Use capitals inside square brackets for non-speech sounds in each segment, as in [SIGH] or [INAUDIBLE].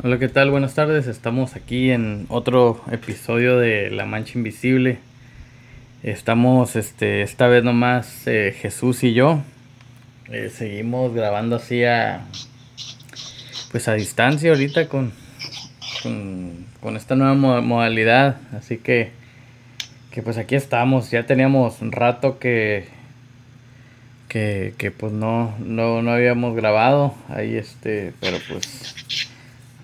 Hola, ¿qué tal? Buenas tardes. Estamos aquí en otro episodio de La Mancha Invisible. Estamos, este, esta vez nomás eh, Jesús y yo. Eh, seguimos grabando así a, pues a distancia ahorita con, con, esta nueva modalidad. Así que, que pues aquí estamos. Ya teníamos un rato que, que, que pues no, no, no habíamos grabado. Ahí este, pero pues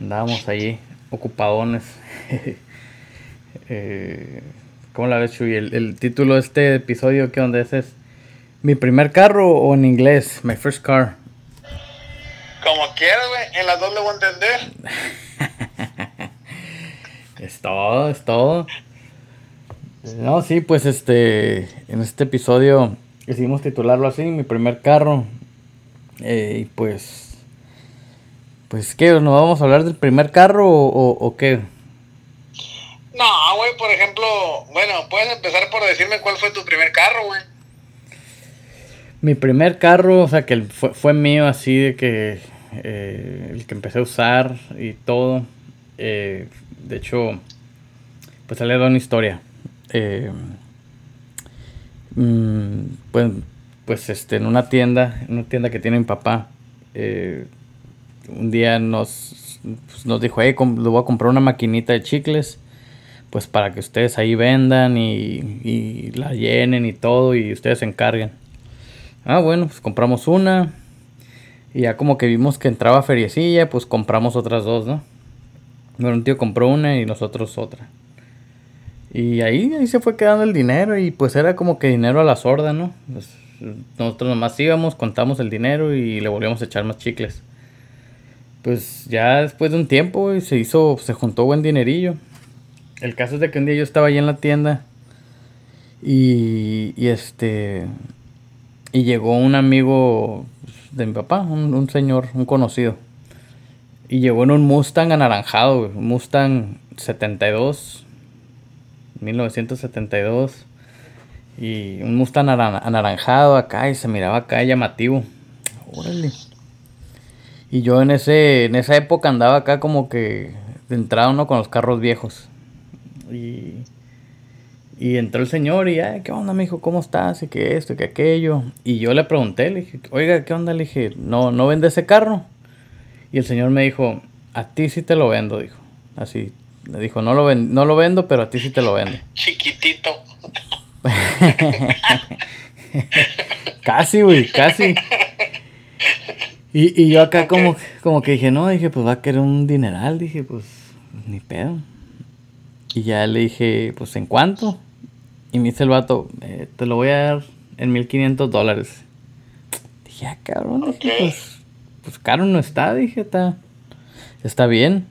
andábamos ahí ocupadones. [LAUGHS] eh, ¿Cómo la ves, Chuy? El, título de este episodio, ¿qué onda es? es? ¿Mi primer carro o en inglés? My first car. Como quieras, güey. En las dos le voy a entender. [LAUGHS] es todo, es todo. No, sí, pues este, en este episodio decidimos titularlo así, mi primer carro. Eh, y pues pues, ¿qué? ¿Nos vamos a hablar del primer carro o, qué? No, güey, por ejemplo, bueno, puedes empezar por decirme cuál fue tu primer carro, güey. Mi primer carro, o sea, que fue, fue mío así de que eh, el que empecé a usar y todo. Eh, de hecho, pues le una historia. Eh, mm, pues, pues este, en una tienda, en una tienda que tiene mi papá, eh, un día nos, pues, nos dijo, hey, le voy a comprar una maquinita de chicles, pues para que ustedes ahí vendan y, la llenen y todo y ustedes se encarguen. Ah, bueno, pues compramos una y ya como que vimos que entraba feriecilla, pues compramos otras dos, ¿no? Bueno, un tío compró una y nosotros otra. Y ahí, ahí se fue quedando el dinero y pues era como que dinero a la sorda, ¿no? Pues, nosotros nomás íbamos, contamos el dinero y le volvíamos a echar más chicles pues ya después de un tiempo, se hizo, se juntó buen dinerillo. El caso es de que un día yo estaba ahí en la tienda y, este, y llegó un amigo de mi papá, un, señor, un conocido. Y llegó en un Mustang anaranjado, un Mustang 72, 1972. Y un Mustang anaranjado acá y se miraba acá llamativo. Órale. Y yo en ese en esa época andaba acá como que de entrada uno con los carros viejos. Y, y entró el señor y, Ay, ¿qué onda, me dijo? ¿Cómo estás? Y que esto y que aquello. Y yo le pregunté, le dije, oiga, ¿qué onda? Le dije, ¿no, no vende ese carro? Y el señor me dijo, a ti sí te lo vendo, dijo. Así, le dijo, no lo, no lo vendo, pero a ti sí te lo vendo. [LAUGHS] Chiquitito. [LAUGHS] casi, güey, casi. Y, y yo acá como, como que dije, no, dije, pues va a querer un dineral, dije, pues ni pedo. Y ya le dije, pues ¿en cuánto? Y me dice el vato, eh, te lo voy a dar en 1500 dólares. Dije, ah, cabrón, dije, pues, pues caro no está, dije, está, está bien.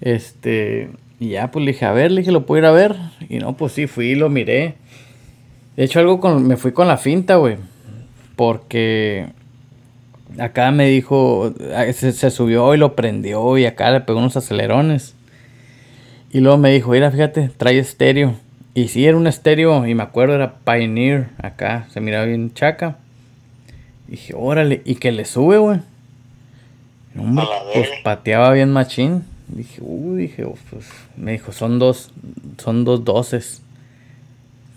Este, y ya pues le dije, a ver, le dije, lo puedo ir a ver. Y no, pues sí, fui y lo miré. De hecho, algo con, me fui con la finta, güey. Porque acá me dijo, ah, se, subió y lo prendió y acá le pegó unos acelerones. Y luego me dijo, mira, fíjate, trae estéreo. Y sí, era un estéreo, y me acuerdo, era Pioneer, acá, se miraba bien chaca. Y dije, órale, y que le sube, güey. pues pateaba bien machín. Dije, uy, dije, oh, pues, me dijo, son dos, son dos doces.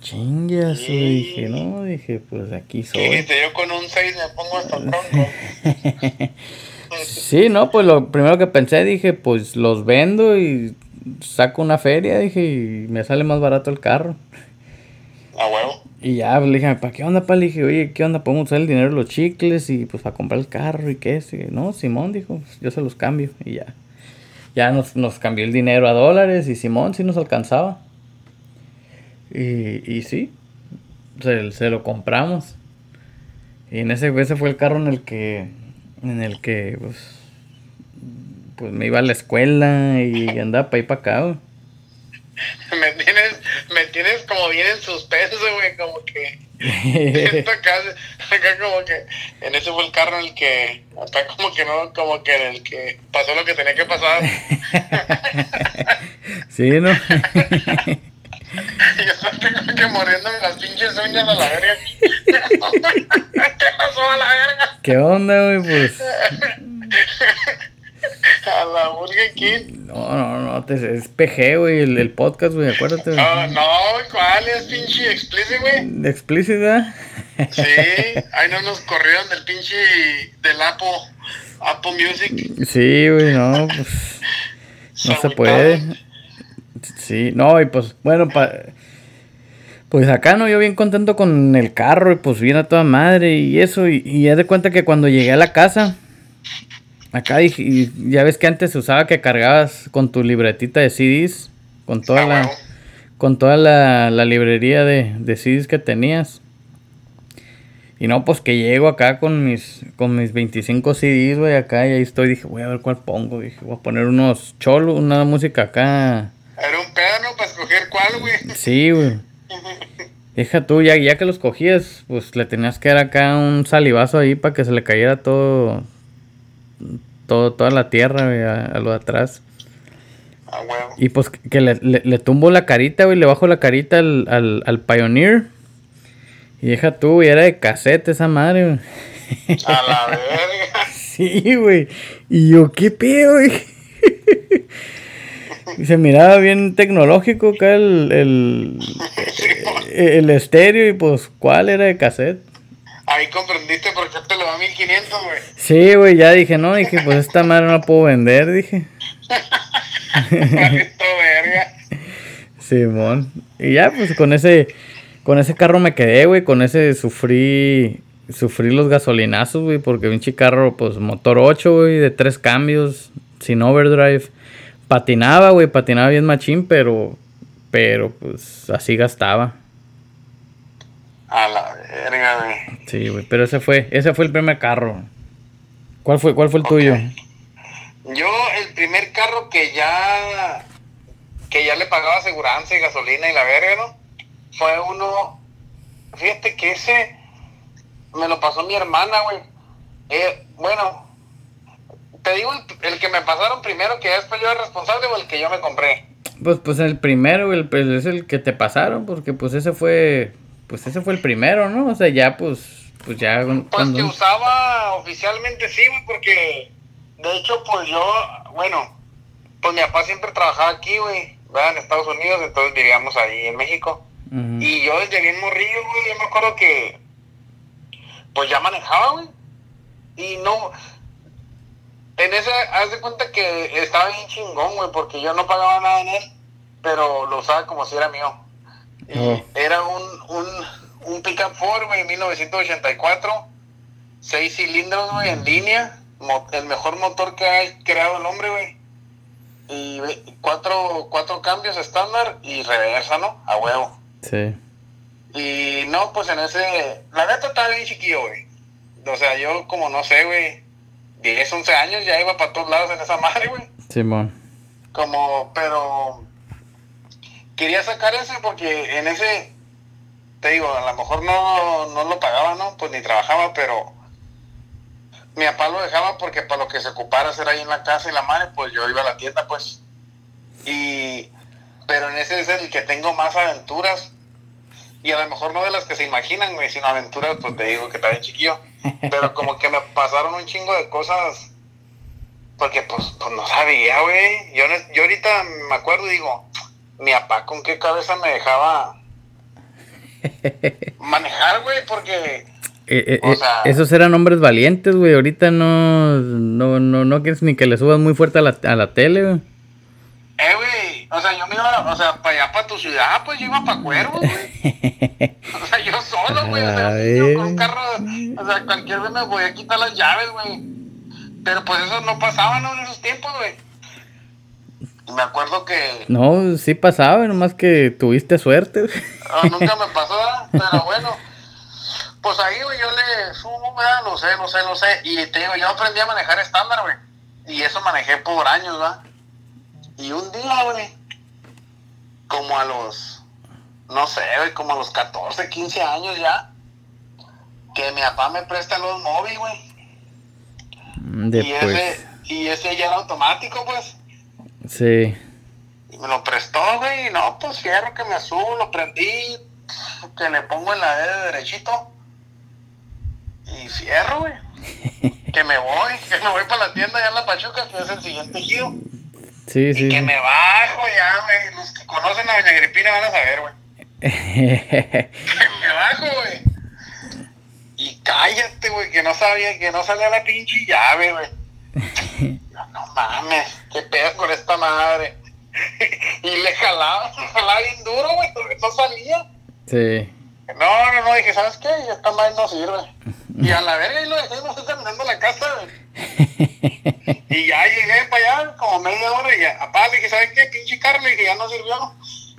Chingas, dije, no, dije, pues aquí soy. Dijiste, yo con un 6 me pongo hasta pronto. [LAUGHS] sí, no, pues lo primero que pensé, dije, pues los vendo y saco una feria, dije, y me sale más barato el carro. Ah, huevo. Y ya, pues, le dije, ¿para qué onda, pa? Le dije, oye, ¿qué onda? Podemos usar el dinero de los chicles y pues para comprar el carro y qué es. no, Simón dijo, pues, yo se los cambio y ya. Ya nos, nos cambió el dinero a dólares y Simón sí nos alcanzaba. Y, y sí, se, lo compramos. Y en ese, ese fue el carro en el que, en el que, pues, pues me iba a la escuela y andaba para ir para acá, [LAUGHS] Me tienes, me tienes como bien en suspenso, güey, como que... [LAUGHS] [LAUGHS] acá, acá como que en ese fue el carro en el que acá como que no como que en el que pasó lo que tenía que pasar. Sí no yo tengo que muriéndome las pinches uñas a la verga. ¿Qué [LAUGHS] pasó a la verga? ¿Qué onda, güey? Pues. A la Burger King. No, no, no, es PG, güey, el, el, podcast, güey, acuérdate. No, no, ¿cuál es pinche explícito, güey? ¿Explícita? Sí, ahí no nos corrieron del pinche del Apple, Apple Music. Sí, güey, no, pues. no se puede. Sí, no, y pues, bueno, pa, pues acá no, yo bien contento con el carro y pues bien a toda madre y eso. Y, y ya de cuenta que cuando llegué a la casa, acá dije, y ya ves que antes se usaba que cargabas con tu libretita de CDs, con toda la, con toda la, la librería de, de, CDs que tenías. Y no, pues que llego acá con mis, con mis 25 CDs, güey, acá y ahí estoy, dije, voy a ver cuál pongo, dije, voy a poner unos cholos, una música acá. Era un pedo, Para escoger cuál, güey. Sí, güey. Deja tú, ya, ya que los cogías, pues le tenías que dar acá un salivazo ahí para que se le cayera todo, todo toda la tierra, a, lo de atrás. Ah, bueno. Y pues que le, le, tumbo la carita, güey, le bajo la carita al, al, al Pioneer. Y deja tú, y era de cassette esa madre, güey. A la [LAUGHS] verga. sí, güey. Y yo, ¿qué pedo, güey? Y se miraba bien tecnológico acá el, el, [LAUGHS] el, estéreo y pues cuál era de cassette. Ahí comprendiste por qué te lo da 1500, güey. Sí, güey, ya dije, no, dije, pues esta madre no la puedo vender, dije. [LAUGHS] Verga. Simón. Y ya, pues con ese, con ese carro me quedé, güey, con ese sufrí, sufrí los gasolinazos, güey, porque un carro, pues motor 8, güey, de tres cambios, sin overdrive patinaba, güey, patinaba bien machín, pero, pero pues así gastaba. A la verga, güey. Sí, güey, pero ese fue, ese fue el primer carro. ¿Cuál fue, cuál fue el tuyo? Yo, el primer carro que ya, que ya le pagaba aseguranza y gasolina y la verga, ¿no? Fue uno, fíjate que ese me lo pasó mi hermana, güey. Eh, bueno, te digo el, que me pasaron primero, que después yo era responsable o el que yo me compré. Pues, pues el primero, el, pues, es el que te pasaron, porque pues ese fue, pues ese fue el primero, ¿no? O sea, ya pues, pues ya. Pues que usaba oficialmente sí, güey, porque de hecho, pues yo, bueno, pues mi papá siempre trabajaba aquí, güey, en Estados Unidos, entonces vivíamos ahí en México. Y yo desde bien morrillo, güey, yo me acuerdo que, pues ya manejaba, güey. Y no, en ese, haz de cuenta que estaba bien chingón, güey, porque yo no pagaba nada en él, pero lo usaba como si era mío. Oh. era un, un, un Pickup Ford, güey, 1984, seis cilindros, güey, en línea, el mejor motor que ha creado el hombre, güey. Y cuatro, cuatro cambios estándar y reversa, ¿no? A huevo. Sí. Y no, pues en ese, la neta estaba bien chiquillo, güey. O sea, yo como no sé, güey 10, 11 años ya iba para todos lados en esa madre, güey. Simón. Como, pero quería sacar ese porque en ese, te digo, a lo mejor no, no lo pagaba, ¿no? Pues ni trabajaba, pero mi papá lo dejaba porque para lo que se ocupara hacer ahí en la casa y la madre, pues yo iba a la tienda, pues. Y, pero en ese es el que tengo más aventuras y a lo mejor no de las que se imaginan, güey, sino aventuras, pues te digo que está bien chiquillo. Pero como que me pasaron un chingo de cosas, porque pues, pues no sabía, güey. Yo, yo ahorita me acuerdo y digo, mi papá con qué cabeza me dejaba manejar, güey, porque... Eh, eh, eh, esos eran hombres valientes, güey. Ahorita no, no, no, no quieres ni que le subas muy fuerte a la, a la tele, güey. Eh, güey, o sea, yo me iba, o sea, para allá, para tu ciudad, pues yo iba para Cuervo, güey. [LAUGHS] o sea, yo solo, güey, o sea, yo con un carro, o sea, cualquier vez me voy a quitar las llaves, güey. Pero pues eso no pasaba, ¿no? En esos tiempos, güey. Me acuerdo que... No, sí pasaba, nomás que tuviste suerte. Ah, nunca me pasó, pero bueno. Pues ahí, güey, yo le subo, güey, lo sé, lo sé, lo sé. Y te digo, yo aprendí a manejar estándar, güey. Y eso manejé por años, ¿verdad? Y un día, güey, como a los, no sé, güey, como a los 14, 15 años ya, que mi papá me presta los móviles, güey. Mm, y ese, y ese ya era automático, pues. Sí. Y me lo prestó, güey, y no, pues fierro que me subo, lo prendí, que le pongo en la D de derechito. Y fierro, güey. [LAUGHS] que me voy, que me voy para la tienda allá en la Pachuca, que es el siguiente giro. Sí, sí. Y que me bajo ya, güey. Los que conocen a Doña Agripina van a saber, güey. [LAUGHS] que me bajo, güey. Y cállate, güey, que no sabía, que no salía la pinche llave, güey. No mames, qué pedo con esta madre. [LAUGHS] y le jalaba, jalaba bien duro, güey, no salía. Sí. No, no, no, dije, ¿sabes qué? Esta madre no sirve. Y a la verga, y lo dejé, no estoy terminando la casa, güey. [LAUGHS] y ya llegué para allá, como media hora, y ya, apá, dije, ¿sabes qué? Pinche carro, le dije, ya no sirvió.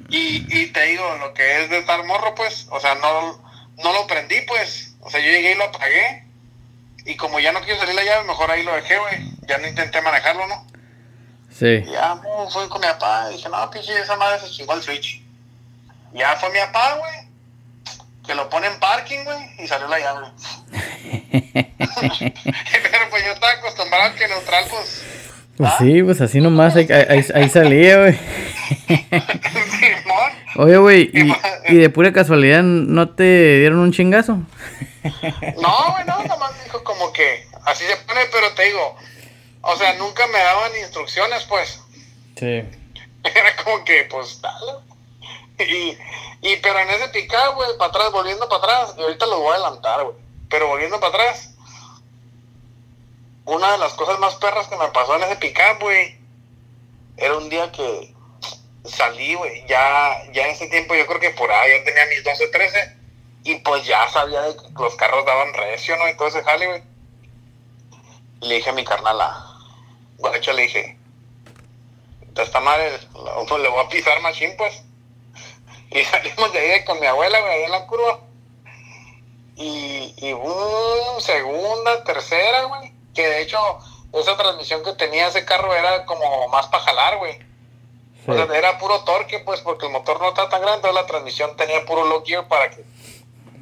Y, y te digo, lo que es de estar morro, pues, o sea, no, no lo prendí, pues. O sea, yo llegué y lo apagué. Y como ya no quiero salir la llave, mejor ahí lo dejé, güey. Ya no intenté manejarlo, ¿no? Sí. Y ya fui con mi papá. Dije, no, pinche, esa madre se chingó el switch. Y ya fue mi papá, güey. Que lo pone en parking, güey. Y salió la llave. Pero pues yo estaba acostumbrado a que neutral, pues. Pues sí, pues así nomás, ahí, ahí, ahí salía, güey. Oye, güey, y, y de pura casualidad, ¿no te dieron un chingazo? No, güey, no, nomás dijo como que así se pone, pero te digo, o sea, nunca me daban instrucciones, pues. Sí. [LAUGHS] Era como que, pues, dale. [LAUGHS] Y, y pero en ese picado, güey, para atrás, volviendo para atrás, y ahorita lo voy a adelantar, güey. Pero volviendo para atrás, una de las cosas más perras que me pasó en ese picado, güey, era un día que salí, güey, ya, ya en ese tiempo yo creo que por ahí ya tenía mis 12, 13, y pues ya sabía de que los carros daban recio, ¿no? Y todo ese jale, güey. Le dije a mi carnal, a guacha, le dije, esta madre, [LAUGHS] le voy a pisar machín, pues. [LAUGHS] Y salimos de ahí con mi abuela, güey, ahí en la curva. Y, y boom, segunda, tercera, güey. Que de hecho, esa transmisión que tenía ese carro era como más para jalar, güey. Sí. O sea, era puro torque, pues, porque el motor no está tan grande, entonces la transmisión tenía puro low gear para que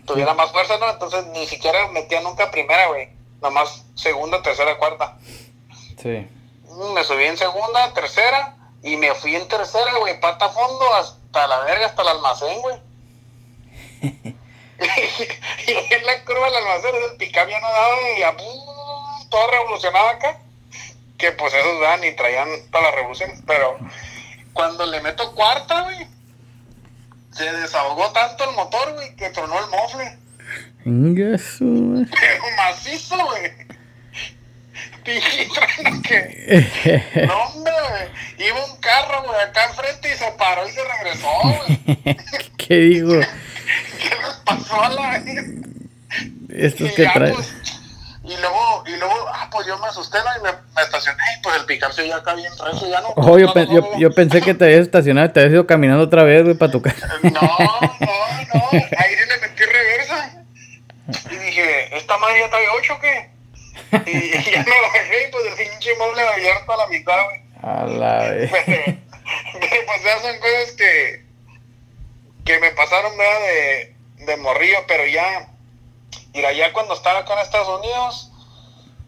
tuviera más fuerza, ¿no? Entonces ni siquiera metía nunca primera, güey. Nomás segunda, tercera, cuarta. Sí. Mm, Me subí en segunda, tercera, y me fui en tercera, güey, pata a fondo hasta la verga, hasta el almacén, güey. [LAUGHS] [LAUGHS] y en la curva del almacén, el picap ya no daba, y ¡pum! todo revolucionaba acá. Que pues esos dan y traían todas las revoluciones, pero cuando le meto cuarta, güey, se desahogó tanto el motor, güey, que tronó el mofle. [LAUGHS] Pero macizo, güey. Que. [LAUGHS] No, hombre. Iba un carro, güey, acá enfrente y se paró y se regresó, güey. [LAUGHS] ¿Qué digo? [LAUGHS] ¿Qué les pasó a la? Estos Y que ya, traen. pues, y luego, y luego, ah, pues yo me asusté, ¿no? Y me, me estacioné, y pues el picar se ya acá bien recio, ya no. Oh, yo, no, pe- no, yo, yo pensé que te habías estacionado te habías ido caminando otra vez, güey, para tu casa. No, no, no. Ahí sí le metí reversa. Y dije, ¿esta madre ya trae ocho o qué? Y, y [LAUGHS] ya me bajé y pues el pinche mueble abierto a la mitad, güey. A la vez. Pero, pero, pues esas son cosas que, que me pasaron, ¿verdad? De, de morrillo, pero ya, mira, ya cuando estaba acá en Estados Unidos,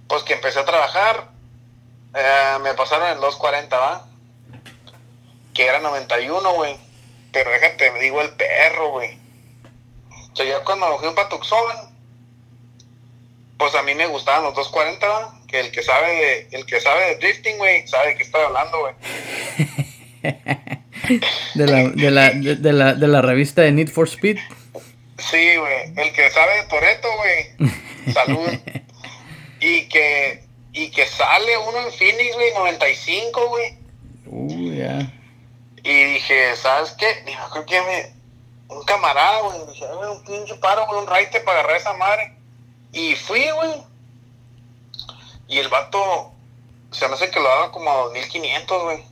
pues que empecé a trabajar, eh, me pasaron el 240, ¿va? Que era 91, güey. Pero déjate, me digo el perro, güey. O sea, ya cuando fui para Tucson, pues a mí me gustaban los 240, ¿va? Que el que sabe de, el que sabe de drifting, güey, sabe de qué estoy hablando, güey. [LAUGHS] De la, de la, de, de la, de la revista de Need for Speed. Sí, güey. El que sabe de Toreto, güey. Salud. [LAUGHS] y que y que sale uno en Phoenix, güey, 95, güey. Uh, ya. Y dije, ¿sabes qué? Dijo, creo que me... Un camarada, güey. Dije, "Dame un pinche paro, güey, un raite para agarrar esa madre. Y fui, güey. Y el vato, se me hace que lo daba como a 2500, güey.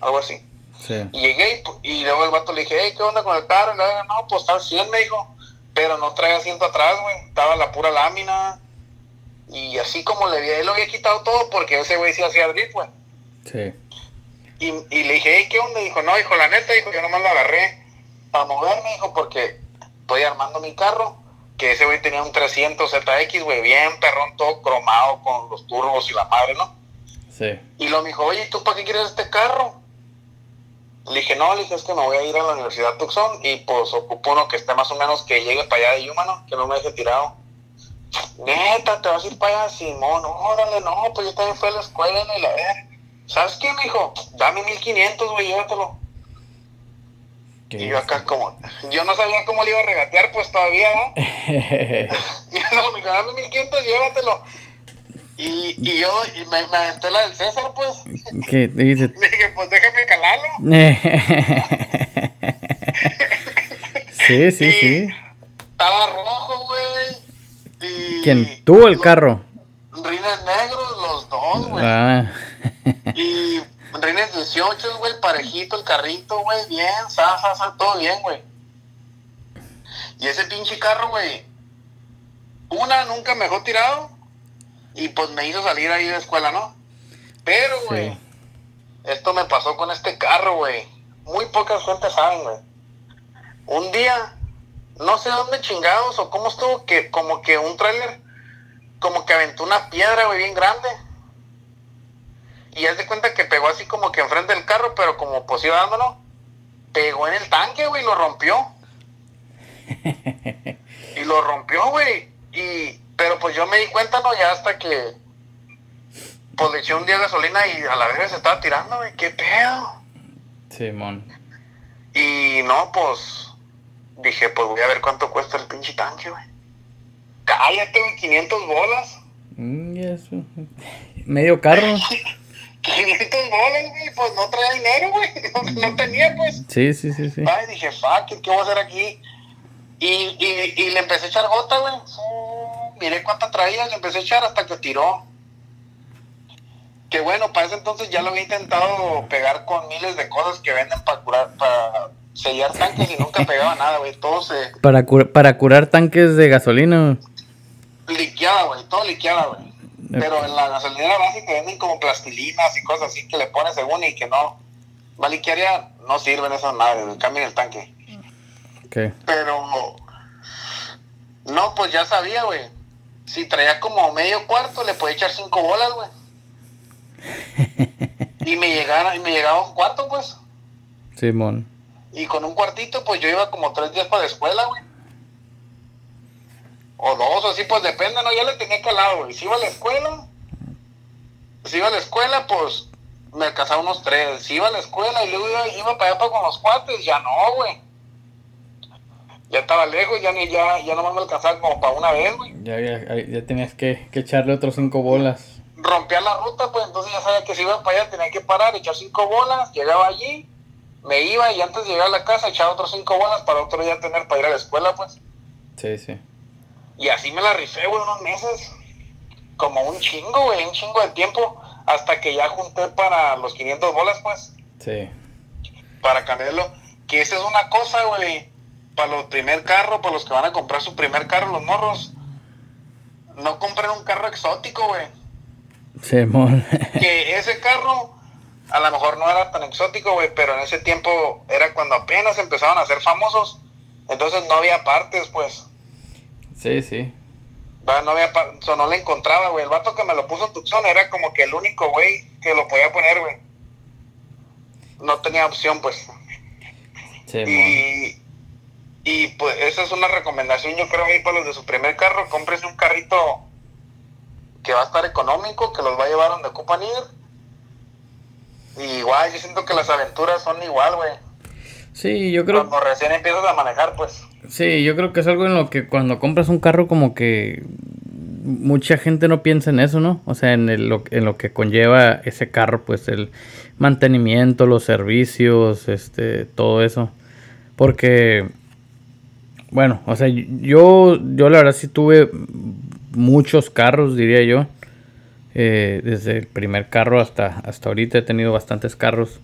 Algo así. Sí. Y llegué y, y luego el vato le dije, hey, ¿qué onda con el carro? Y luego, no, pues está al 100, me dijo. Pero no trae asiento atrás, güey. Estaba la pura lámina. Y así como le había, él lo había quitado todo porque ese güey sí hacía drift, güey. Sí. Y, y le dije, hey, ¿qué onda? Dijo, no, dijo, la neta, dijo, yo nomás lo agarré para moverme, dijo, porque estoy armando mi carro. Que ese güey tenía un 300 ZX, güey, bien perrón, todo cromado con los turbos y la madre, ¿no? Sí. Y lo me dijo, oye, ¿y ¿tú para qué quieres este carro? Le dije, no, le dije, es que me voy a ir a la Universidad Tucson y pues ocupo uno que esté más o menos que llegue para allá de Yuma, ¿no? Que no me deje tirado. neta, te vas a ir para allá, Simón, órale, no, pues yo también fui a la escuela y la ver. ¿Sabes qué, me dijo? Dame 1500, güey, llévatelo. Y yo acá como, yo no sabía cómo le iba a regatear, pues todavía, ¿no? [LAUGHS] [LAUGHS] y no, me dame 1500, llévatelo. Y, y yo y me, me aventé la del César, pues. ¿Qué? Dice? [LAUGHS] Dije, pues déjame calarlo. sí, sí, sí. Estaba rojo, güey. Y ¿Quién? ¿Tú el carro? Rines negros, los dos, güey. Ah. Y Rines 18, güey, parejito el carrito, güey, bien, sa, sa, sa, todo bien, güey. Y ese pinche carro, güey, una, nunca me dejó tirado y pues me hizo salir ahí de escuela, ¿no? Pero, güey, esto me pasó con este carro, güey. Muy pocas gente saben, güey. Un día, no sé dónde chingados o cómo estuvo, que como que un tráiler, como que aventó una piedra, güey, bien grande y haz de cuenta que pegó así como que enfrente del carro, pero como pues iba dándolo, pegó en el tanque, güey, y lo rompió. [LAUGHS] y lo rompió, güey. Y, pero pues yo me di cuenta, ¿no? Ya hasta que, pues le eché un día de gasolina y a la vez se estaba tirando, güey, qué pedo. Simón. y no, pues, dije, pues voy a ver cuánto cuesta el pinche tanque, güey. Cállate, güey, 500 bolas. Mm, eso. [LAUGHS] Medio carro. [LAUGHS] 500 bolas, güey, pues no traía dinero, güey, [LAUGHS] no, tenía, pues. Sí, sí, sí, sí. Ay, dije, fuck, ¿qué voy a hacer aquí? Y, y, y le empecé a echar gota, güey. Miré cuánta traía, le empecé a echar hasta que tiró. Que bueno, para ese entonces ya lo había intentado pegar con miles de cosas que venden para curar, para sellar tanques y nunca pegaba [LAUGHS] nada, güey. Todo se... Para, para curar tanques de gasolina. Liqueada, güey, todo liqueada, güey. Pero en la gasolinera básica venden como plastilinas y cosas así que le pones según y que no. Maliquiaria no sirven esas madres, cambien el tanque. Okay. Pero. No, pues ya sabía, güey. Si traía como medio cuarto, le podía echar cinco bolas, güey. [LAUGHS] y me llegara, y me llegaba un cuarto, pues. Simón. Y con un cuartito, pues yo iba como tres días para la escuela, güey o dos, o así, pues depende, ¿no? Ya le tenía calado, güey. Si iba a la escuela, si iba a la escuela, pues me alcanzaba unos tres. Si iba a la escuela y luego iba, iba para allá para con los cuates, ya no, güey. Ya estaba lejos, ya ni ya, ya no me alcanzaba como para una vez, güey. Ya, ya, ya tenías que, que echarle otros cinco bolas. Rompía la ruta, pues entonces ya sabía que si iba para allá tenía que parar, echar cinco bolas, llegaba allí, me iba y antes de llegar a la casa echaba otros cinco bolas para otro día tener para ir a la escuela, pues. Sí, sí. Y así me la rifé, güey, unos meses. Como un chingo, güey, un chingo de tiempo. Hasta que ya junté para los 500 bolas, pues. Sí. Para cambiarlo. Que esa es una cosa, güey. Para los primer carro, para los que van a comprar su primer carro, los morros. No compren un carro exótico, güey. Sí, mon. [LAUGHS] que ese carro a lo mejor no era tan exótico, güey, pero en ese tiempo era cuando apenas empezaban a ser famosos. Entonces no había partes, pues. Sí, sí. no había, o no le encontraba, güey. El vato que me lo puso en Tucson era como que el único güey que lo podía poner, güey. No tenía opción, pues. Sí, y, y pues esa es una recomendación, yo creo, ahí para los de su primer carro. Cómprese un carrito que va a estar económico, que los va a llevar donde ocupan ir. Y igual, yo siento que las aventuras son igual, güey. Sí, yo creo. Cuando recién empiezas a manejar, pues. Sí, yo creo que es algo en lo que cuando compras un carro como que mucha gente no piensa en eso, ¿no? O sea, en, lo, en lo que conlleva ese carro, pues el mantenimiento, los servicios, este, todo eso. Porque, bueno, o sea, yo, yo la verdad sí tuve muchos carros, diría yo. Eh, desde el primer carro hasta, hasta ahorita he tenido bastantes carros.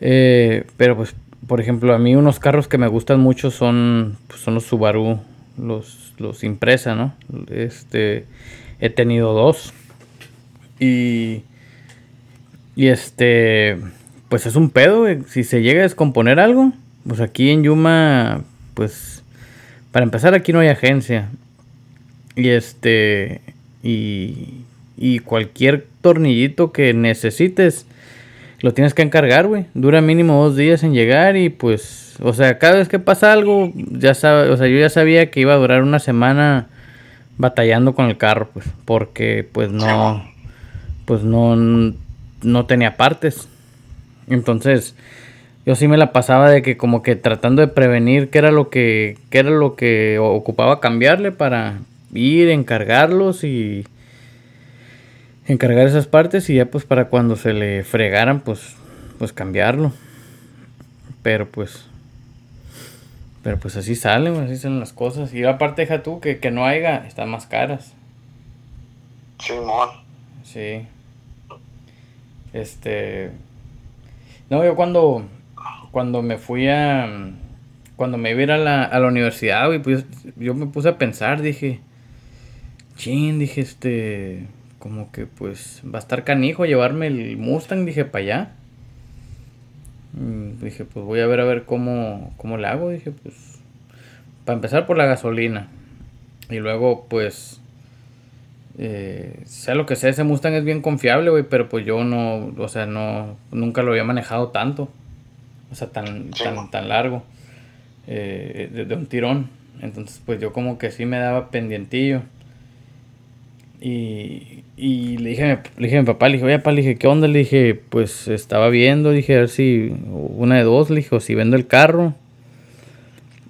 Eh, pero pues por ejemplo, a mí unos carros que me gustan mucho son, pues, son los Subaru, los, los Impresa, ¿no? Este, he tenido dos. Y, y este, pues es un pedo, Si se llega a descomponer algo, pues aquí en Yuma, pues, para empezar aquí no hay agencia. Y este, y, y cualquier tornillito que necesites, lo tienes que encargar, güey. Dura mínimo dos días en llegar y pues, o sea, cada vez que pasa algo, ya sabes, o sea, yo ya sabía que iba a durar una semana batallando con el carro, pues, porque pues no, pues no, no tenía partes. Entonces, yo sí me la pasaba de que como que tratando de prevenir qué era lo que, qué era lo que ocupaba cambiarle para ir, encargarlos y encargar esas partes y ya pues para cuando se le fregaran pues, pues cambiarlo. Pero pues pero pues así salen, así salen las cosas. Y aparte deja tú que, que no haya, están más caras. Simón. Sí. Este. No, yo cuando. Cuando me fui a. Cuando me iba a ir a la, a la universidad, pues yo me puse a pensar, dije. Chin, dije, este. Como que pues va a estar canijo llevarme el Mustang, dije, para allá. Mm, dije, pues voy a ver a ver cómo, cómo le hago. Dije, pues, para empezar por la gasolina. Y luego, pues, eh, sea lo que sea, ese Mustang es bien confiable, güey, pero pues yo no, o sea, no, nunca lo había manejado tanto. O sea, tan, tan, tan largo. Eh, de, de, un tirón. Entonces, pues yo como que sí me daba pendientillo. Y, y le dije, le dije a mi papá, le dije, oye, papá, le dije, ¿qué onda? Le dije, pues estaba viendo, dije, a ver si una de dos, le dije, o si vendo el carro,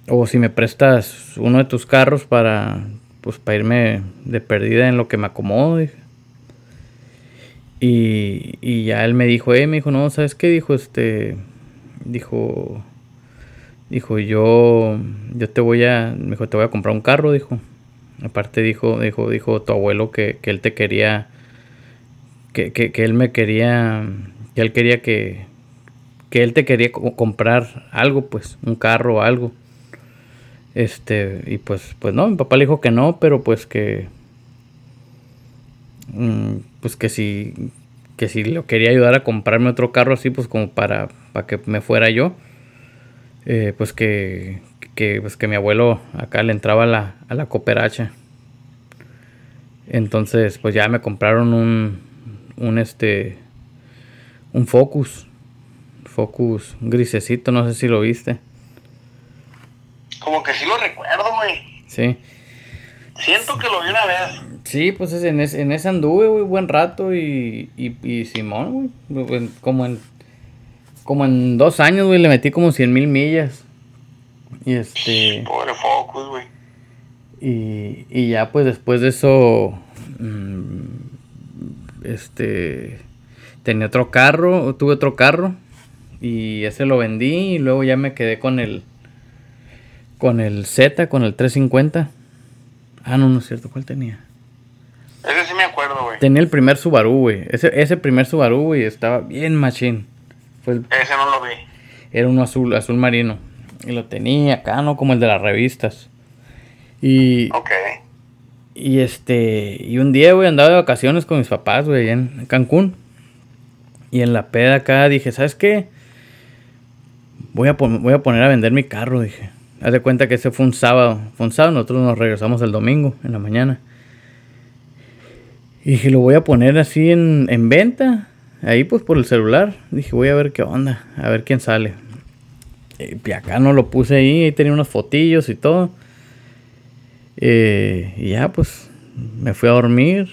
o si me prestas uno de tus carros para, pues, para irme de perdida en lo que me acomodo, dije. Y, y ya él me dijo, eh, me dijo, no, ¿sabes qué? Dijo, este, dijo, dijo, yo, yo te voy a, me dijo, te voy a comprar un carro, dijo. Aparte dijo, dijo, dijo tu abuelo que, él te quería, que, él me quería, que él quería que, que él te quería comprar algo, pues, un carro o algo. Este, y pues, pues no, mi papá le dijo que no, pero pues que, mm, pues que si, que si lo quería ayudar a comprarme otro carro así, pues como para, para que me fuera yo, eh, pues que, que, pues que mi abuelo acá le entraba a la, a la cooperacha. Entonces, pues ya me compraron un, un este, un Focus. Focus grisecito, no sé si lo viste. Como que sí lo recuerdo, güey. Sí. Siento que lo vi una vez. Sí, pues en, ese, en ese anduve, güey, buen rato y, y, y Simón, güey, como en, como en dos años, güey, le metí como cien mil millas. Y este. Pobre Focus, güey. Y, y ya pues después de eso. Mm, este. Tenía otro carro, tuve otro carro. Y ese lo vendí. Y luego ya me quedé con el. Con el Z, con el 350. Ah, no, no es cierto. ¿Cuál tenía? Ese sí me acuerdo, güey. Tenía el primer Subaru, güey. Ese, ese primer Subaru, güey, estaba bien machín. Fue Ese no lo vi. Era uno azul, azul marino. Y lo tenía acá, ¿no? Como el de las revistas. Y. Ok. Y este. Y un día, güey, andaba de vacaciones con mis papás, güey, en Cancún. Y en la peda acá dije, ¿sabes qué? Voy a, voy a poner a vender mi carro, dije. Haz de cuenta que ese fue un sábado. Fue un sábado, nosotros nos regresamos el domingo, en la mañana. Y dije, lo voy a poner así en, en venta. Ahí pues por el celular. Dije, voy a ver qué onda. A ver quién sale. Y acá no lo puse ahí, ahí tenía unos fotillos y todo. Eh, y ya, pues, me fui a dormir.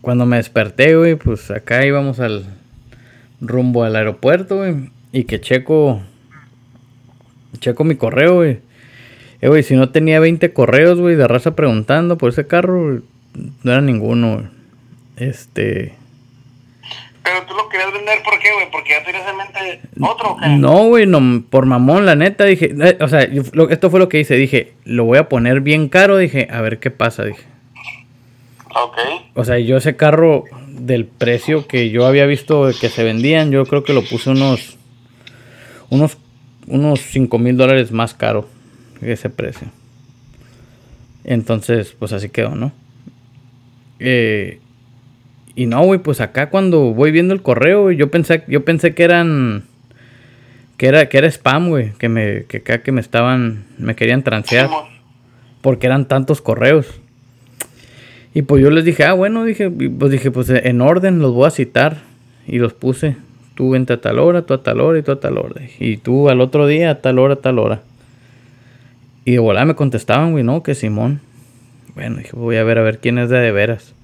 Cuando me desperté, güey, pues acá íbamos al rumbo al aeropuerto, güey. Y que checo, checo mi correo, güey. Eh, güey, si no tenía 20 correos, güey, de raza preguntando por ese carro, no era ninguno, Este, pero tú lo querías vender, ¿por qué, güey? Porque ya tenías en mente otro, ¿qué? No, güey, no, por mamón, la neta, dije, eh, o sea, esto fue lo que hice, dije, lo voy a poner bien caro, dije, a ver qué pasa, dije. Ok. O sea, yo ese carro del precio que yo había visto que se vendían, yo creo que lo puse unos, unos, unos 5 mil dólares más caro que ese precio. Entonces, pues así quedó, ¿no? Eh, y no, güey, pues acá cuando voy viendo el correo, yo pensé, yo pensé que eran que era que era spam, güey, que me que acá que me estaban me querían transear porque eran tantos correos. Y pues yo les dije, "Ah, bueno, dije, pues dije, pues en orden los voy a citar." Y los puse, tú vente a tal hora, tú a tal hora y tú a tal hora. Y tú al otro día a tal hora, a tal hora. Y de volada me contestaban, güey, no, que Simón. Bueno, dije, voy a ver a ver quién es de de veras.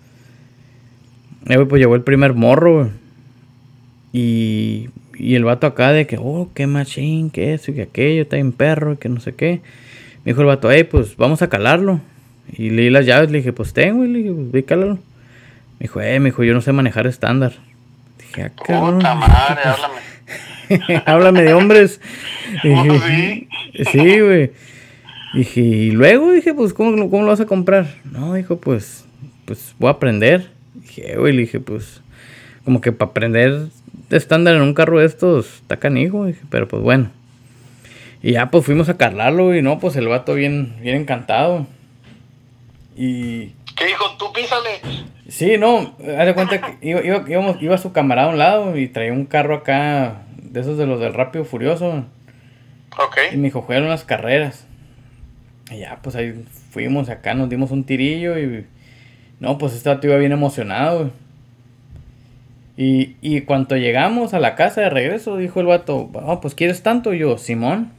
Güey, pues llegó el primer morro, güey. Y, y el vato acá de que, oh, qué machín, que eso y que aquello, está en perro y que no sé qué. Me dijo el vato, hey, pues vamos a calarlo. Y le di las llaves, le dije, pues tengo, y le dije, pues ve calarlo. Me dijo, eh, me dijo, yo no sé manejar estándar. Dije, ah, cabrón. Puta madre, [LAUGHS] háblame. [LAUGHS] háblame de hombres. [LAUGHS] Sí. Sí, güey. Dije, y luego dije, pues, ¿cómo, ¿cómo lo vas a comprar? No, dijo, pues, pues voy a aprender. "Eh, güey, le dije, pues, como que para aprender de estándar en un carro de estos, está canijo, dije, pero pues bueno. Y ya, pues fuimos a calarlo, y no, pues el vato bien, bien encantado. Y ¿Qué dijo? Tú písale. Sí, no, haz de cuenta que iba, iba, íbamos- iba su camarada a un lado y traía un carro acá, de esos de los del Rápido Furioso. Ok. Y me dijo, juegan unas carreras. Y ya, pues ahí fuimos acá, nos dimos un tirillo y... No, pues este vato iba bien emocionado, güey. Y, y cuando llegamos a la casa de regreso, dijo el vato, oh, pues ¿quieres tanto? Yo, Simón.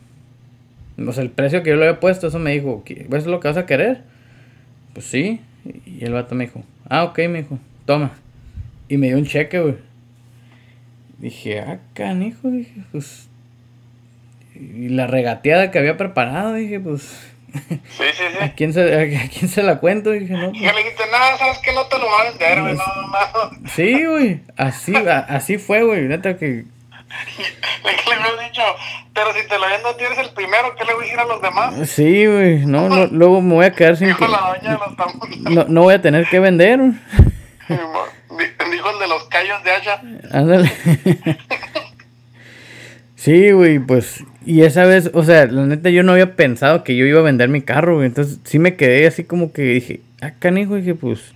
Sea, el precio que yo le había puesto, eso me dijo, "¿Qué- ¿ves lo que vas a querer? Pues sí. Y el vato me dijo, ah, ok, me dijo, toma. Y me dio un cheque, güey. Dije, ah, canijo, dije, pues... Y la regateada que había preparado, dije, pues... Sí, sí, ¿A quién se, a quién se la cuento? Dije, no, Y pues, le dijiste, nada, sabes que no te lo va a vender, güey. No, no. Sí, güey. Así, a- así fue, güey. Neta que... [LAUGHS] Le le dicho, pero si te lo vendo, tienes el primero, ¿qué le voy a decir a los demás? Sí, güey. No, no, luego me voy a quedar sin... [LAUGHS] Dijo que- la doña de los. No, no voy a tener que vender. [LAUGHS] güey. Dijo el de los callos de hacha. Ándale. Sí, güey, pues... Y esa vez, o sea, la neta yo no había pensado que yo iba a vender mi carro, güey. Entonces sí me quedé así como que dije, ah, canijo, dije, pues...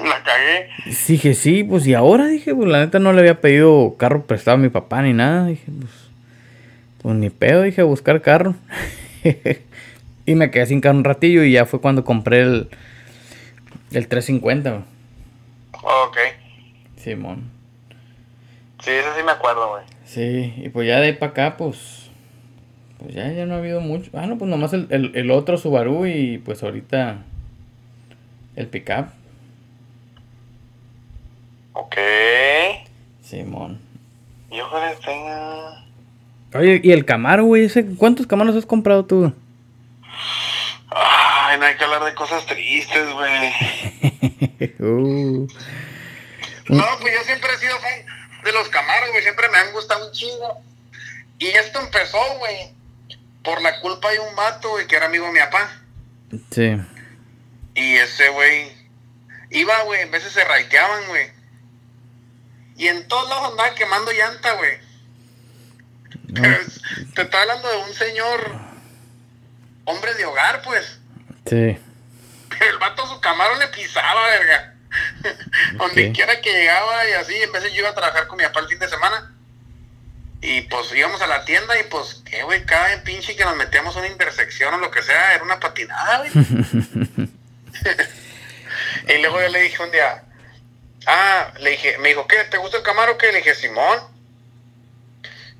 La cagué. Dije, sí, pues y ahora dije, pues la neta no le había pedido carro prestado a mi papá ni nada. Dije, pues, pues ni pedo, dije, a buscar carro. [LAUGHS] y me quedé sin carro un ratillo y ya fue cuando compré el, el 350, güey. Ok. Simón. Sí, ese sí me acuerdo, güey. Sí, y pues ya de ahí para acá, pues, pues ya, ya no ha habido mucho. Ah, no, pues nomás el, el, el otro Subaru y pues ahorita el pickup. Ok. Simón. Yo creo que tengo... Oye, y el Camaro, güey, ese, ¿cuántos Camaros has comprado tú? Ay, no hay que hablar de cosas tristes, güey. [LAUGHS] Uh. No, pues yo siempre he sido fan de los Camaros, güey. Siempre me han gustado un chingo. Y esto empezó, güey, por la culpa de un vato, güey, que era amigo de mi papá. Sí. Y ese güey iba, güey, en veces se raiteaban, güey. Y en todos lados andaba quemando llanta, güey. Pero es- [LAUGHS] te estoy hablando de un señor, hombre de hogar, pues. Sí. Pero [LAUGHS] el vato a su camaro le pisaba, verga. [LAUGHS] Donde Ok. quiera que llegaba y así, en veces yo iba a trabajar con mi papá el fin de semana. Y pues íbamos a la tienda y pues, qué güey, cada pinche que nos metíamos a una intersección o lo que sea, era una patinada, güey. [LAUGHS] [LAUGHS] y luego yo le dije un día, ah, le dije, me dijo, ¿qué? ¿Te gusta el Camaro qué? Le dije, Simón.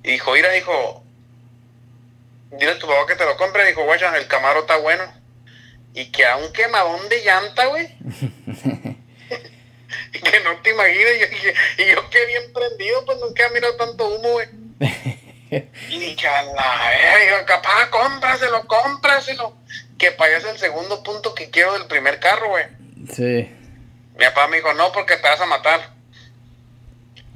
Y dijo, mira, dijo, dile a tu papá que te lo compre. Dijo, guacha, el Camaro está bueno. Y que a un quemadón de llanta, güey. [LAUGHS] Y que no te imaginas. Y yo, y yo bien prendido, pues nunca he mirado tanto humo, güey. [LAUGHS] Y dije, a la verga, capaz, cómpraselo, cómpraselo. Que para allá es el segundo punto que quiero del primer carro, güey. Sí. Mi papá me dijo, no, porque te vas a matar.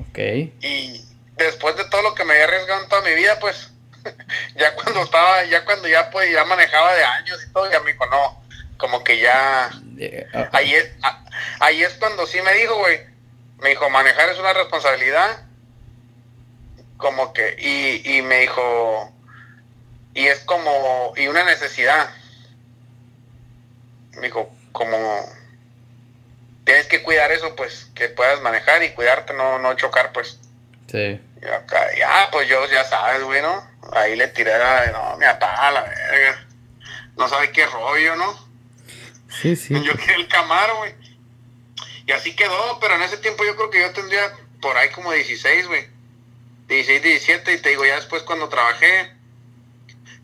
Ok. Y después de todo lo que me había arriesgado en toda mi vida, pues, [LAUGHS] ya cuando estaba, ya cuando ya pues ya manejaba de años y todo, ya me dijo, no, como que ya, Eh, ah, ahí es, a- ahí es cuando sí me dijo, güey, me dijo, manejar es una responsabilidad, como que, y, y me dijo, y es como, y una necesidad. Me dijo, como, tienes que cuidar eso, pues, que puedas manejar y cuidarte, no, no chocar, pues. sí. Y acá, ya, pues yo, ya sabes, güey, ¿no? Ahí le tiré la, no, mi papá, la verga. No sabe qué rollo, ¿no? Sí, sí. Yo quería el Camaro, güey. Y así quedó, pero en ese tiempo yo creo que yo tendría por ahí como 16, güey. 16, 17, y te digo, ya después cuando trabajé,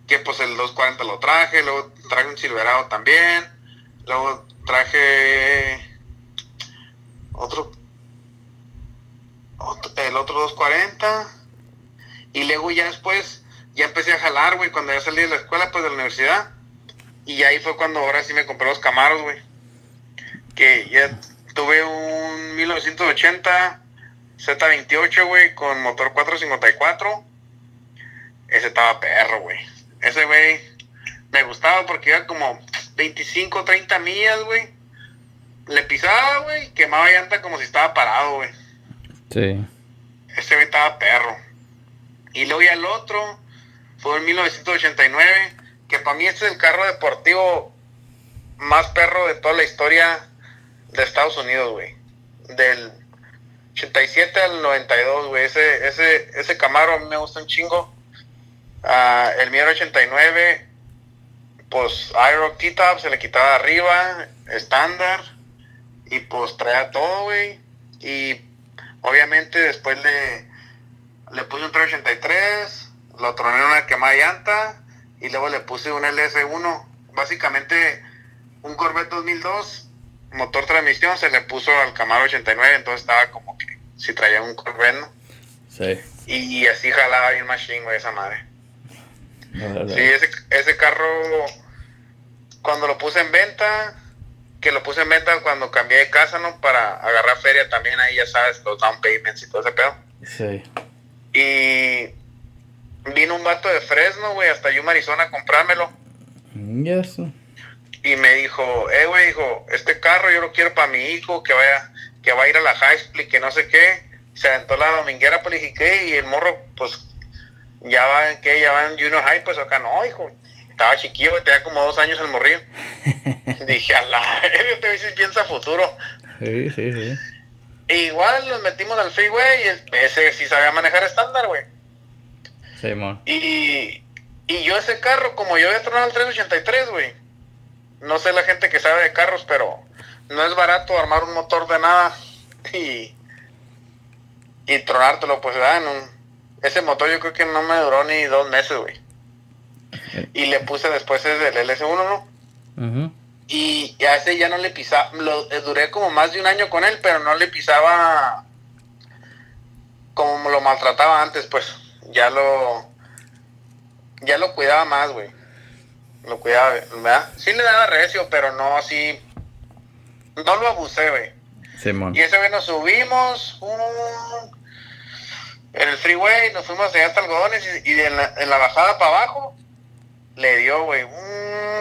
que pues el 240 lo traje, luego traje un Silverado también, Luego traje otro, el otro 240. Y luego ya después, ya empecé a jalar, güey, cuando ya salí de la escuela, pues de la universidad. Y ahí fue cuando ahora sí me compré los Camaros, güey. Que ya tuve un 1980 Z28, güey, con motor 454. Ese estaba perro, güey. Ese, güey, me gustaba porque iba como 25, 30 millas, güey. Le pisaba, güey, quemaba llanta como si estaba parado, güey. Sí. Ese güey estaba perro. Y luego ya el otro fue en 1989, que para mí este es el carro deportivo más perro de toda la historia de Estados Unidos, güey. Del 87 al 92, güey. Ese, ese, ese Camaro a mí me gusta un chingo. Uh, el mío era 89, pues iRock T-Top se le quitaba arriba, estándar, y pues traía todo, güey. Y obviamente después le, le puse un 383, lo troné en una quemada llanta, y luego le puse un LS1. Básicamente un Corvette 2002, motor transmisión, se le puso al Camaro 89, entonces estaba como que si traía un Corvette, ¿no? Sí. Y, así jalaba bien machine, güey, esa madre. Sí, ese, ese carro, cuando lo puse en venta, que lo puse en venta cuando cambié de casa, ¿no? Para agarrar feria también, ahí ya sabes, los down payments y todo ese pedo. Sí. Y vino un vato de Fresno, güey, hasta Yuma, Arizona a comprármelo. Y eso. Y me dijo, eh, güey, dijo, este carro yo lo quiero para mi hijo, que vaya, que va a ir a la high school y que no sé qué. Se aventó la dominguera, pues le dije, ¿qué? Y el morro, pues, ya va en qué, ya va en junior high, pues acá no, hijo. Estaba chiquillo, tenía como dos años el morrillo. [LAUGHS] dije, a la, este güey piensa futuro. Sí, sí, sí. igual nos metimos al freeway y ese sí sabía manejar estándar, güey. Sí, man. Y, y yo ese carro, como yo había tronado el 383, güey. No sé la gente que sabe de carros, pero no es barato armar un motor de nada y, y tronártelo, pues, ¿verdad? ese motor yo creo que no me duró ni dos meses, güey. Y le puse después ese del LS1, ¿no? Y a ese ya no le pisaba, lo, eh, duré como más de un año con él, pero no le pisaba como lo maltrataba antes, pues ya lo ya lo cuidaba más, güey. Lo cuidaba, ¿verdad? Sí le daba recio, pero no así no lo abusé, güey. Y ese güey nos subimos en el freeway, nos fuimos allá hasta algodones y, en, la, bajada para abajo le dio, güey,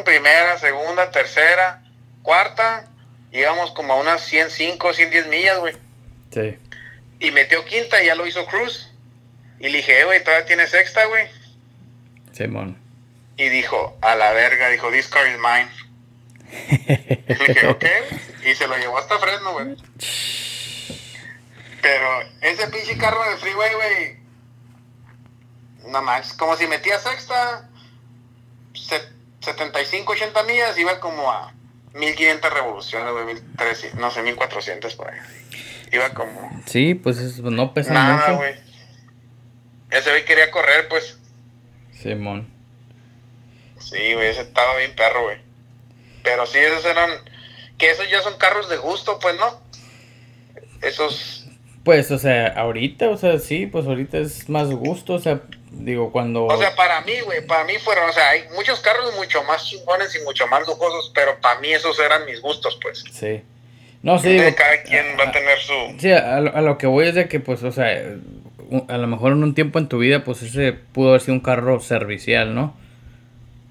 primera, segunda, tercera, cuarta, íbamos como a unas 105, 110 millas, güey. Sí. Y metió quinta y ya lo hizo Cruz. Y le dije, eh, güey, todavía tiene sexta, güey. Simón. Y dijo, a la verga, dijo, this car is mine. y dije, ok. Y se lo llevó hasta Fresno, güey. Pero ese pinche carro de freeway, güey. No más, como si metía sexta, 75, 80 millas, iba como a 1500 revoluciones, güey, 1300, no sé, 1400 por ahí. Iba como. Sí, pues no pesa nada, güey. Ese güey quería correr, pues. Simón. Sí, güey, ese estaba bien perro, güey. Pero sí, esos eran. Que esos ya son carros de gusto, pues, ¿no? Esos. Pues, o sea, ahorita, o sea, sí, pues ahorita es más gusto, o sea, digo, cuando... O sea, para mí, güey, para mí fueron, o sea, hay muchos carros mucho más chingones y mucho más lujosos, pero para mí esos eran mis gustos, pues. Sí. No, sí. cada quien va a tener su... Sí, a lo, a lo, que voy es de que, pues, o sea, a lo mejor en un tiempo en tu vida, pues ese pudo haber sido un carro servicial, ¿no?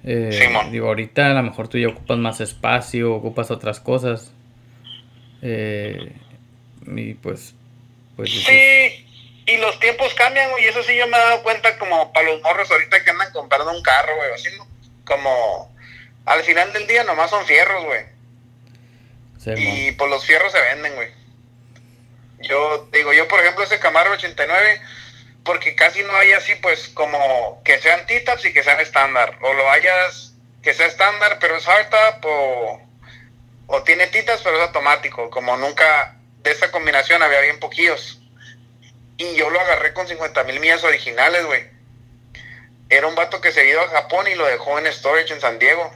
Eh, digo, ahorita a lo mejor tú ya ocupas más espacio, ocupas otras cosas. Eh, y pues, pues... Sí, y los tiempos cambian, y eso sí yo me he dado cuenta como para los morros ahorita que andan comprando un carro, güey, así, Como al final del día nomás son fierros, güey. y pues los fierros se venden, güey. Yo digo, yo por ejemplo ese Camaro 89 porque casi no hay así, pues, como que sean T-Taps y que sean estándar. O lo hayas que sea estándar, pero es hardtop, o, o tiene T-Taps, pero es automático. Como nunca de esa combinación había bien poquillos. Y yo lo agarré con 50 mil millas originales, güey. Era un vato que se iba a Japón y lo dejó en storage en San Diego.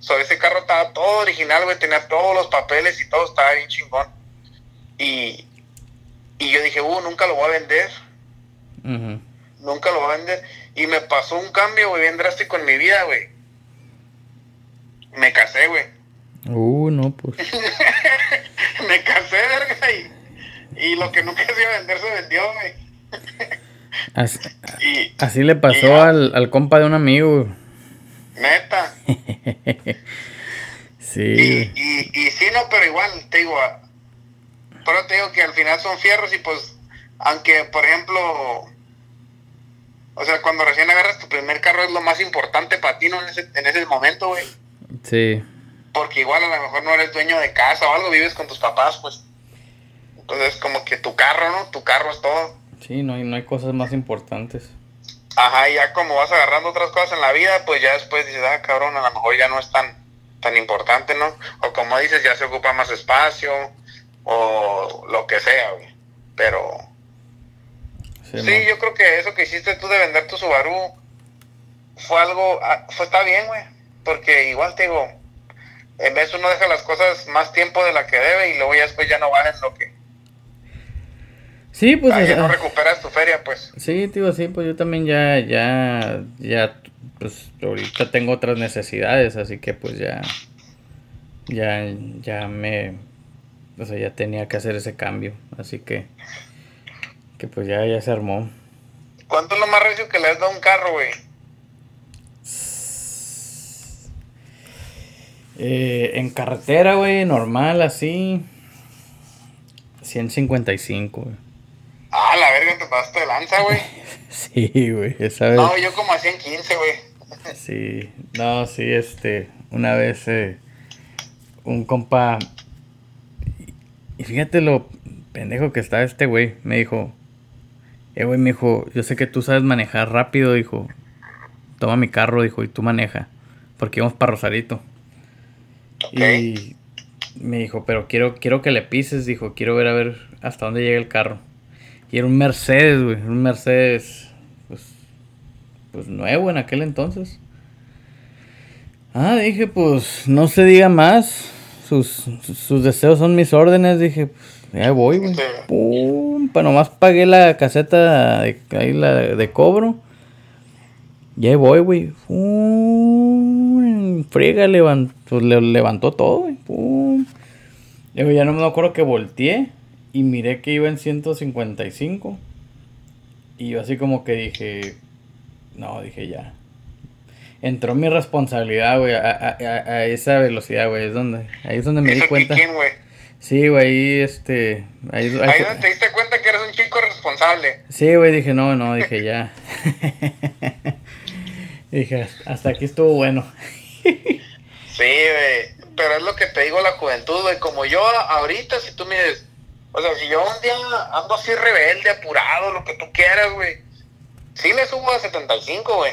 So, ese carro estaba todo original, güey, tenía todos los papeles y todo estaba bien chingón. Y, y yo dije, uh, nunca lo voy a vender. Nunca lo voy a vender. Y me pasó un cambio, güey, bien drástico en mi vida, güey. Me casé, güey. Uh, no, pues. [LAUGHS] me casé, verga, y, y, lo que nunca se iba a vender se vendió, güey. [LAUGHS] así, así, le pasó al, al compa de un amigo, Neta. [LAUGHS] sí. Y, y, sí, no, pero igual, te digo, pero te digo que al final son fierros y pues, aunque, por ejemplo, o sea, cuando recién agarras tu primer carro es lo más importante para ti, ¿no? En ese, en ese momento, güey. Sí. Porque igual a lo mejor no eres dueño de casa o algo, vives con tus papás, pues. Entonces, como que tu carro, ¿no? Tu carro es todo. Sí, no hay, no hay cosas más importantes. Ajá, y ya como vas agarrando otras cosas en la vida, pues ya después dices, ah, cabrón, a lo mejor ya no es tan, tan importante, ¿no? O como dices, ya se ocupa más espacio, o lo que sea, güey. Pero... Sí, yo creo que eso que hiciste tú de vender tu Subaru fue algo, ah, fue, está bien, güey. Porque igual te digo, en vez uno deja las cosas más tiempo de la que debe y luego ya después ya no valen lo que, Sí, pues. Ah, ya no recuperas tu feria, pues. Sí, tío, sí, pues yo también ya, ya, ya, pues ahorita tengo otras necesidades, así que pues ya, ya, ya me, o sea, ya tenía que hacer ese cambio, así que, que pues ya, ya se armó. ¿Cuánto es lo más recio que le has dado a un carro, güey? Eh, en carretera, güey, normal, así, 155, güey. Ah, la verga, te pasaste de lanza, güey. [LAUGHS] sí, güey, esa vez. No, yo como a 115, güey. sí, no, sí, este, una vez eh, un compa. Y fíjate lo pendejo que está este güey. Me dijo, eh, güey, me dijo, yo sé que tú sabes manejar rápido, dijo. Toma mi carro, dijo, y tú maneja. Porque íbamos para Rosarito. Y me dijo, pero quiero, quiero que le pises, dijo, quiero ver a ver hasta dónde llega el carro. Y era un Mercedes, güey. Un Mercedes, pues, pues nuevo en aquel entonces. Ah, dije, pues no se diga más. Sus, sus deseos son mis órdenes. Dije, pues ya voy, güey. Pum, para nomás pagué la caseta de, ahí la de, cobro. Ya voy, güey. Pum, friega, levantó, pues, levantó todo, güey. Pum. ya no me acuerdo que volteé y miré que iba en 155. Y yo así como que dije, no, dije ya. Entró mi responsabilidad, güey, a, esa velocidad, güey. Es donde, ahí es donde me di cuenta. Sí, güey, este. Ahí, ahí, ahí donde te diste cuenta que eres un chico responsable. Sí, güey, dije, no, no, dije ya. [LAUGHS] dije, hasta aquí estuvo bueno. [LAUGHS] sí, güey, pero es lo que te digo la juventud, güey. Como yo ahorita, si tú me dices, o sea, si yo un día ando así rebelde, apurado, lo que tú quieras, güey. Sí le subo a 75, güey.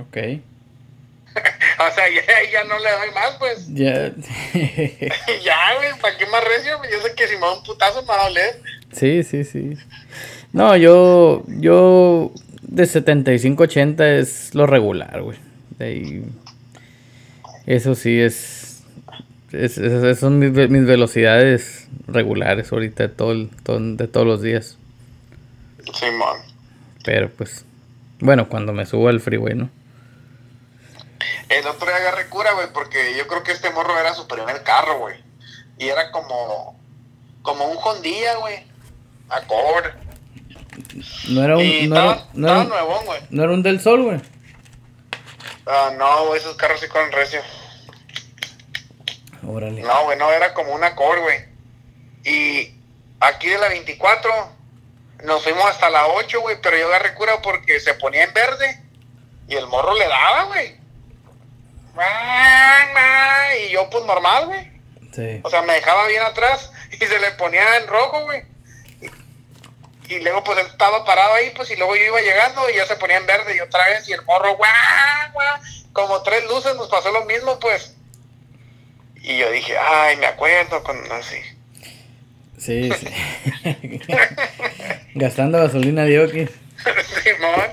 Ok. [LAUGHS] o sea, ya, ya, no le doy más, pues. [LAUGHS] Ya. [LAUGHS] ya, güey, ¿para qué más recio? Yo sé que si me da un putazo me va a doler. Sí, sí, sí. No, yo, yo de 75-80 es lo regular, güey. Eso sí es es, esas son mis, velocidades regulares ahorita de, todo de todos los días. Sí, man. Pero pues, bueno, cuando me subo al freeway, ¿no? El otro día agarré cura, güey, porque yo creo que este morro era su primer carro, güey. Y era como, como un Hondilla, güey. Accord. No era un, no, era, no, era, güey. no era un del sol, güey. Ah, no, esos carros sí con recio. No, güey, no, era como una core, güey. Y aquí de la 24 nos fuimos hasta la 8, güey, pero yo agarré cura porque se ponía en verde y el morro le daba, güey. Y yo, pues normal, güey. Sí. O sea, me dejaba bien atrás y se le ponía en rojo, güey. Y, luego, pues él estaba parado ahí, pues, y luego yo iba llegando y ya se ponía en verde y otra vez, y el morro, guau, guau. Como tres luces nos pasó lo mismo, pues. Y yo dije, ay, me acuerdo con así. Sí, sí. [LAUGHS] Gastando gasolina de. [LAUGHS] Simón.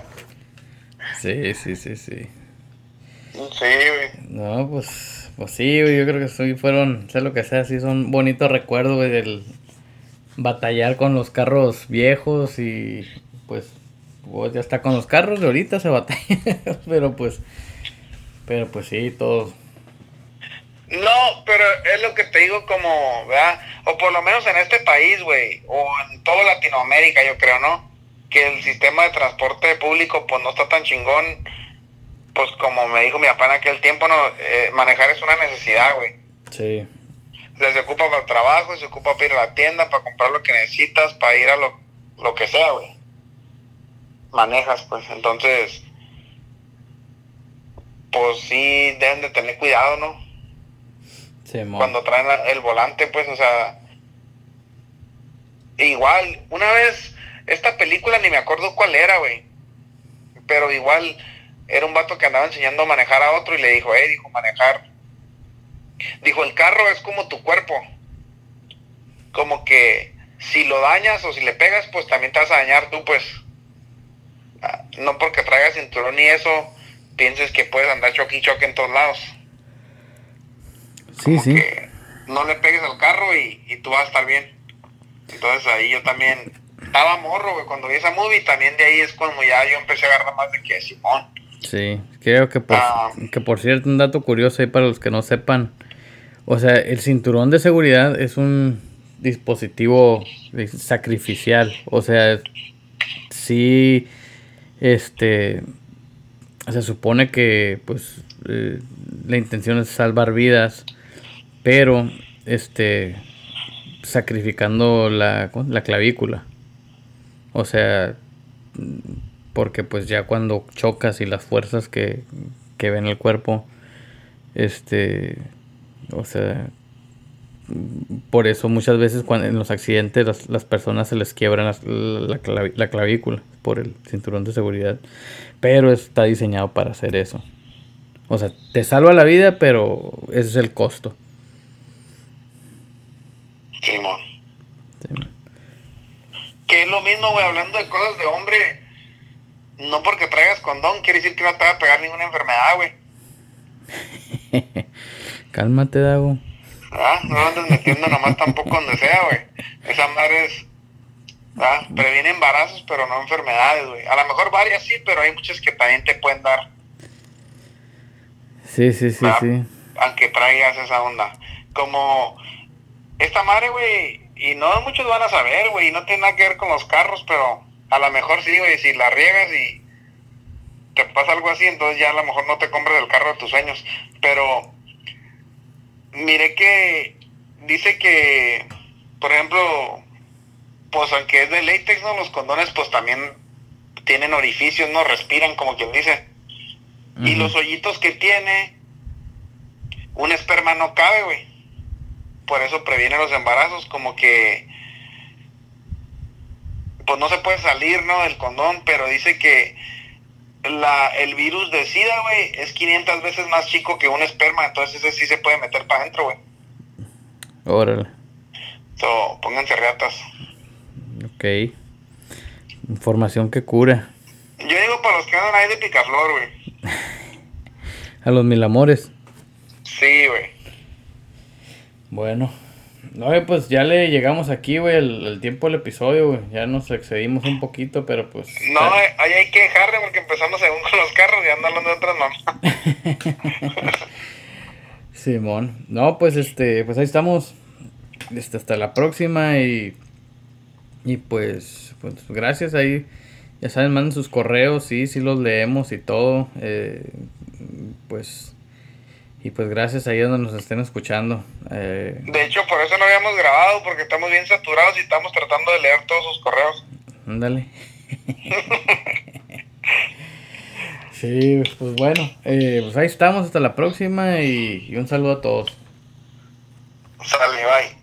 Sí, sí, sí, sí. Sí, güey. No, pues, pues sí, güey, yo creo que sí fueron, sé lo que sea, sí son bonitos recuerdos, güey, del batallar con los carros viejos y pues, pues ya está con los carros de ahorita se batalla, [LAUGHS] pero pues, pero pues sí, todos no, pero es lo que te digo como, ¿verdad? O por lo menos en este país, güey, o en toda Latinoamérica, yo creo, ¿no? Que el sistema de transporte público, pues no está tan chingón, pues como me dijo mi papá en aquel tiempo, no, eh, manejar es una necesidad, güey. Sí. Se ocupa para el trabajo, se ocupa para ir a la tienda, para comprar lo que necesitas, para ir a lo, lo que sea, güey. Manejas, pues, entonces, pues sí, deben de tener cuidado, ¿no? cuando traen el volante, pues, o sea, igual, una vez, esta película ni me acuerdo cuál era, güey, pero igual era un vato que andaba enseñando a manejar a otro y le dijo, eh, dijo, manejar. Dijo, el carro es como tu cuerpo. Como que si lo dañas o si le pegas, pues también te vas a dañar tú, pues. Ah, no porque traigas cinturón y eso, pienses que puedes andar choque y choque en todos lados. Sí, sí. no le pegues al carro y, y, tú vas a estar bien. Entonces ahí yo también estaba morro, güey, cuando vi esa movie, también de ahí es cuando ya yo empecé a agarrar más de que Simón. Sí, creo que por, ah. que por cierto, un dato curioso ahí para los que no sepan. O sea, el cinturón de seguridad es un dispositivo sacrificial. O sea, sí, este, se supone que pues eh, la intención es salvar vidas pero este sacrificando la, la clavícula. O sea, porque pues ya cuando chocas y las fuerzas que, que ven el cuerpo, este, o sea, por eso muchas veces cuando en los accidentes las, las personas se les quiebran la, la, clavícula por el cinturón de seguridad, pero está diseñado para hacer eso. O sea, te salva la vida, pero ese es el costo. Simón. Que es lo mismo, güey, hablando de cosas de hombre. No porque traigas condón quiere decir que no te va a pegar ninguna enfermedad, güey. [LAUGHS] Cálmate, Dago. Ah, no andes metiendo nomás tampoco donde sea, güey. Esa madre es. ¿ah? Previene embarazos, pero no enfermedades, güey. A lo mejor varias sí, pero hay muchas que también te pueden dar. Sí, sí, sí, sí. Aunque traigas esa onda. Como esta madre, güey, y no muchos van a saber, güey, y no tiene nada que ver con los carros, pero a lo mejor sí, güey, si la riegas y te pasa algo así, entonces ya a lo mejor no te compres el carro de tus sueños. Pero mire que dice que, por ejemplo, pues aunque es de látex, ¿no? Los condones pues también tienen orificios, ¿no? Respiran, como quien dice. Y los hoyitos que tiene, un esperma no cabe, güey por eso previene los embarazos, como que pues no se puede salir, ¿no? Del condón, pero dice que la, el virus de SIDA, güey, es 500 veces más chico que un esperma, entonces ese sí se puede meter para adentro, güey. Órale. So, pónganse reatas. Ok. Información que cura. Yo digo para los que andan ahí de picaflor, güey. [LAUGHS] A los mil amores. Sí, güey. Bueno, no, pues ya le llegamos aquí, güey, el, tiempo del episodio, güey. Ya nos excedimos un poquito, pero pues. No, ahí hay que dejarle porque empezamos según con los carros y andan de otras mamás. [LAUGHS] Simón. No, pues este, pues ahí estamos. Este, hasta la próxima y. Y pues, pues gracias ahí. Ya saben, manden sus correos, sí, sí los leemos y todo. Eh, pues y pues gracias ahí donde nos estén escuchando. Eh, de hecho, por eso no habíamos grabado, porque estamos bien saturados y estamos tratando de leer todos sus correos. Ándale. [LAUGHS] sí, pues bueno, eh, pues ahí estamos, hasta la próxima y, y un saludo a todos. Sale, bye.